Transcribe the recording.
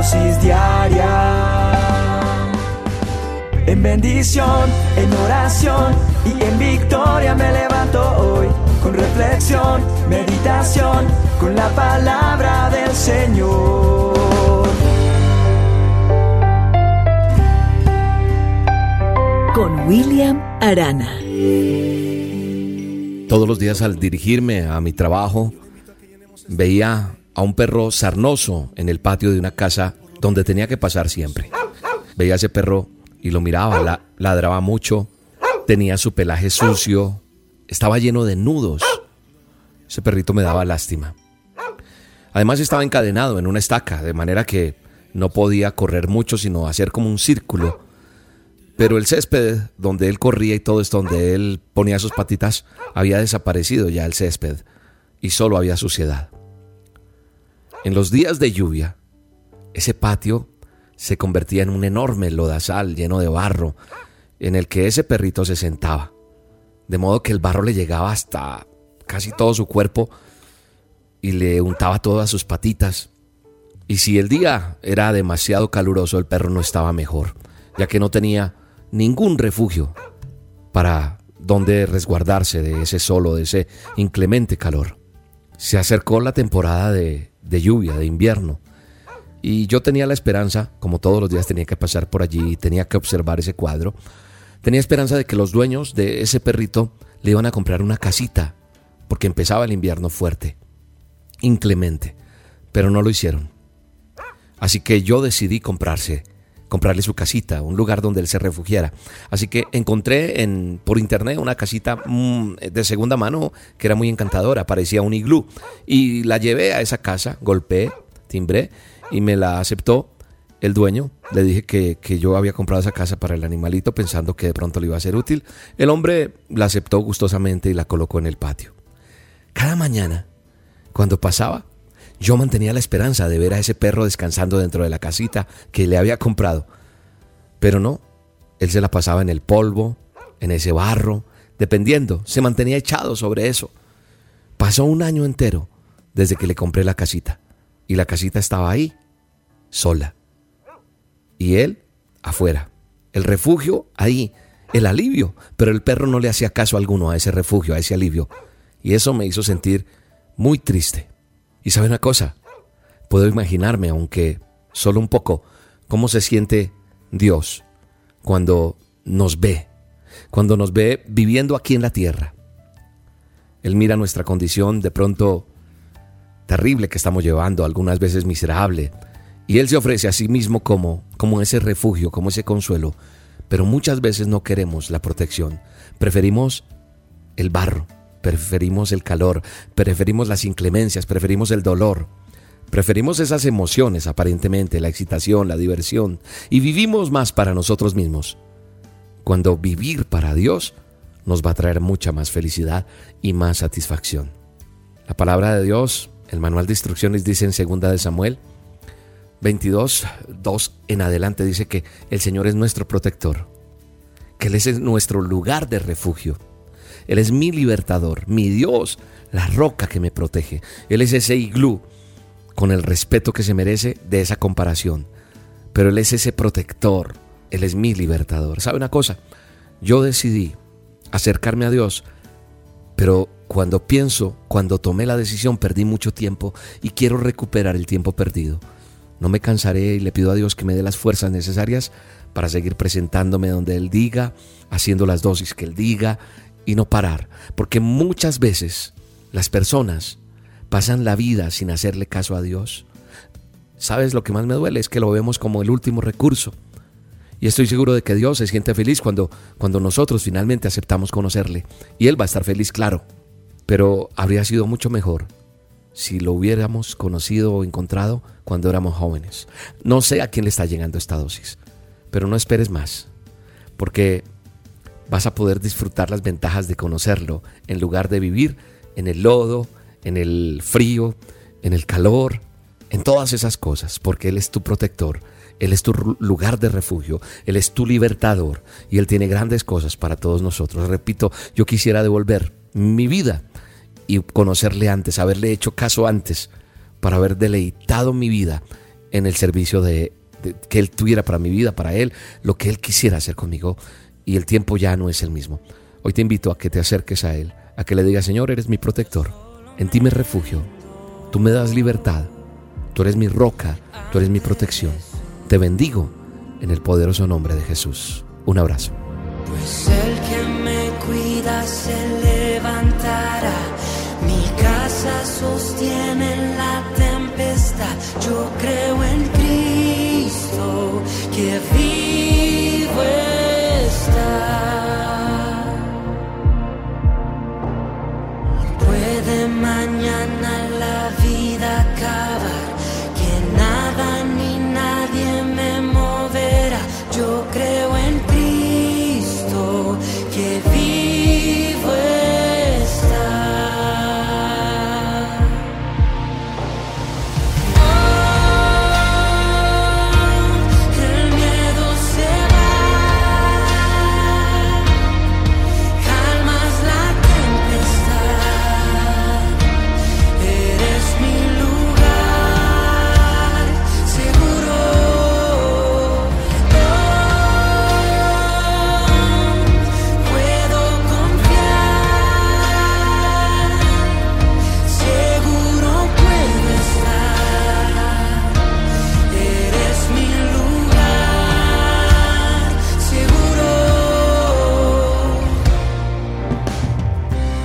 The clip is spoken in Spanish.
dosis diaria. En bendición, en oración y en victoria me levanto hoy. Con reflexión, meditación, con la palabra del Señor. Con William Arana. Todos los días al dirigirme a mi trabajo, veía a un perro sarnoso en el patio de una casa donde tenía que pasar siempre. Veía a ese perro y lo miraba, la, ladraba mucho, tenía su pelaje sucio, estaba lleno de nudos. Ese perrito me daba lástima. Además estaba encadenado en una estaca, de manera que no podía correr mucho, sino hacer como un círculo. Pero el césped donde él corría y todo esto, donde él ponía sus patitas, había desaparecido ya el césped y solo había suciedad. En los días de lluvia, ese patio se convertía en un enorme lodazal lleno de barro en el que ese perrito se sentaba, de modo que el barro le llegaba hasta casi todo su cuerpo y le untaba todas sus patitas. Y si el día era demasiado caluroso, el perro no estaba mejor, ya que no tenía ningún refugio para donde resguardarse de ese solo, de ese inclemente calor. Se acercó la temporada de, de lluvia, de invierno, y yo tenía la esperanza, como todos los días tenía que pasar por allí tenía que observar ese cuadro, tenía esperanza de que los dueños de ese perrito le iban a comprar una casita, porque empezaba el invierno fuerte, inclemente, pero no lo hicieron. Así que yo decidí comprarse, comprarle su casita, un lugar donde él se refugiara. Así que encontré en, por internet una casita mm, de segunda mano que era muy encantadora, parecía un iglú, y la llevé a esa casa, golpeé, timbré y me la aceptó el dueño. Le dije que, yo había comprado esa casa para el animalito pensando que de pronto le iba a ser útil. El hombre la aceptó gustosamente y la colocó en el patio. Cada mañana, cuando pasaba, yo mantenía la esperanza de ver a ese perro descansando dentro de la casita que le había comprado. Pero no, él se la pasaba en el polvo, en ese barro, dependiendo, se mantenía echado sobre eso. Pasó un año entero desde que le compré la casita y la casita estaba ahí, sola. Y él afuera. El refugio ahí, el alivio. Pero el perro no le hacía caso alguno a ese refugio, a ese alivio. Y eso me hizo sentir muy triste. Y sabe una cosa, puedo imaginarme, aunque solo un poco, cómo se siente Dios cuando nos ve, cuando nos ve viviendo aquí en la tierra. Él mira nuestra condición de pronto terrible que estamos llevando, algunas veces miserable, y Él se ofrece a sí mismo como, como ese refugio, como ese consuelo. Pero muchas veces no queremos la protección. Preferimos el barro, preferimos el calor, preferimos las inclemencias, preferimos el dolor. Preferimos esas emociones, aparentemente, la excitación, la diversión, y vivimos más para nosotros mismos. Cuando vivir para Dios nos va a traer mucha más felicidad y más satisfacción. La palabra de Dios, el manual de instrucciones dice en 2 de Samuel 22, 2 en adelante dice que el Señor es nuestro protector, que Él es nuestro lugar de refugio. Él es mi libertador, mi Dios, la roca que me protege. Él es ese iglú con el respeto que se merece de esa comparación. Pero Él es ese protector, Él es mi libertador. ¿Sabe una cosa? Yo decidí acercarme a Dios, pero cuando pienso, cuando tomé la decisión, perdí mucho tiempo y quiero recuperar el tiempo perdido. No me cansaré y le pido a Dios que me dé las fuerzas necesarias para seguir presentándome donde Él diga, haciendo las dosis que Él diga y no parar. Porque muchas veces las personas pasan la vida sin hacerle caso a Dios. ¿Sabes lo que más me duele? Es que lo vemos como el último recurso. Y estoy seguro de que Dios se siente feliz cuando, cuando nosotros finalmente aceptamos conocerle. Y Él va a estar feliz, claro. Pero habría sido mucho mejor si lo hubiéramos conocido o encontrado cuando éramos jóvenes. No sé a quién le está llegando esta dosis, pero no esperes más, porque vas a poder disfrutar las ventajas de conocerlo en lugar de vivir en el lodo, en el frío, en el calor, en todas esas cosas, porque Él es tu protector, Él es tu lugar de refugio, Él es tu libertador y Él tiene grandes cosas para todos nosotros. Repito, yo quisiera devolver mi vida y conocerle antes, haberle hecho caso antes, para haber deleitado mi vida en el servicio de, de- que Él tuviera para mi vida, para Él, lo que Él quisiera hacer conmigo. Y el tiempo ya no es el mismo. Hoy te invito a que te acerques a Él, a que le digas, Señor, eres mi protector, en ti me refugio, tú me das libertad, tú eres mi roca, tú eres mi protección. Te bendigo en el poderoso nombre de Jesús. Un abrazo. Pues el que me cuida se levantará. Mi casa sostiene en la tempestad. Yo creo en Cristo que está.